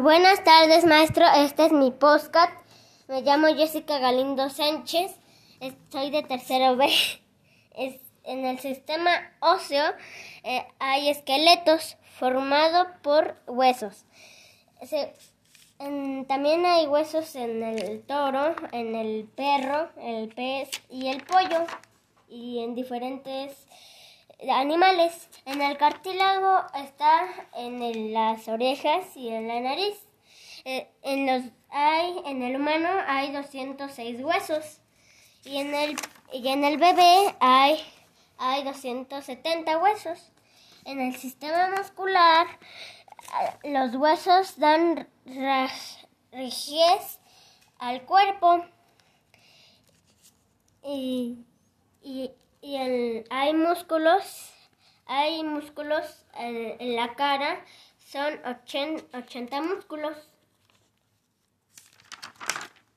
Buenas tardes, maestro. Este es mi podcast. Me llamo Jessica Galindo Sánchez. Soy de tercero B. En el sistema óseo eh, hay esqueletos formados por huesos. también hay huesos en el toro, en el perro, el pez y el pollo. Y en diferentes animales. En el cartílago está en las orejas y en la nariz. Eh, en los hay en el humano hay 206 huesos y en el y en el bebé hay hay 270 huesos. En el sistema muscular los huesos dan rigidez al cuerpo y, y y hay músculos, hay músculos en, la cara, son 80, 80 músculos.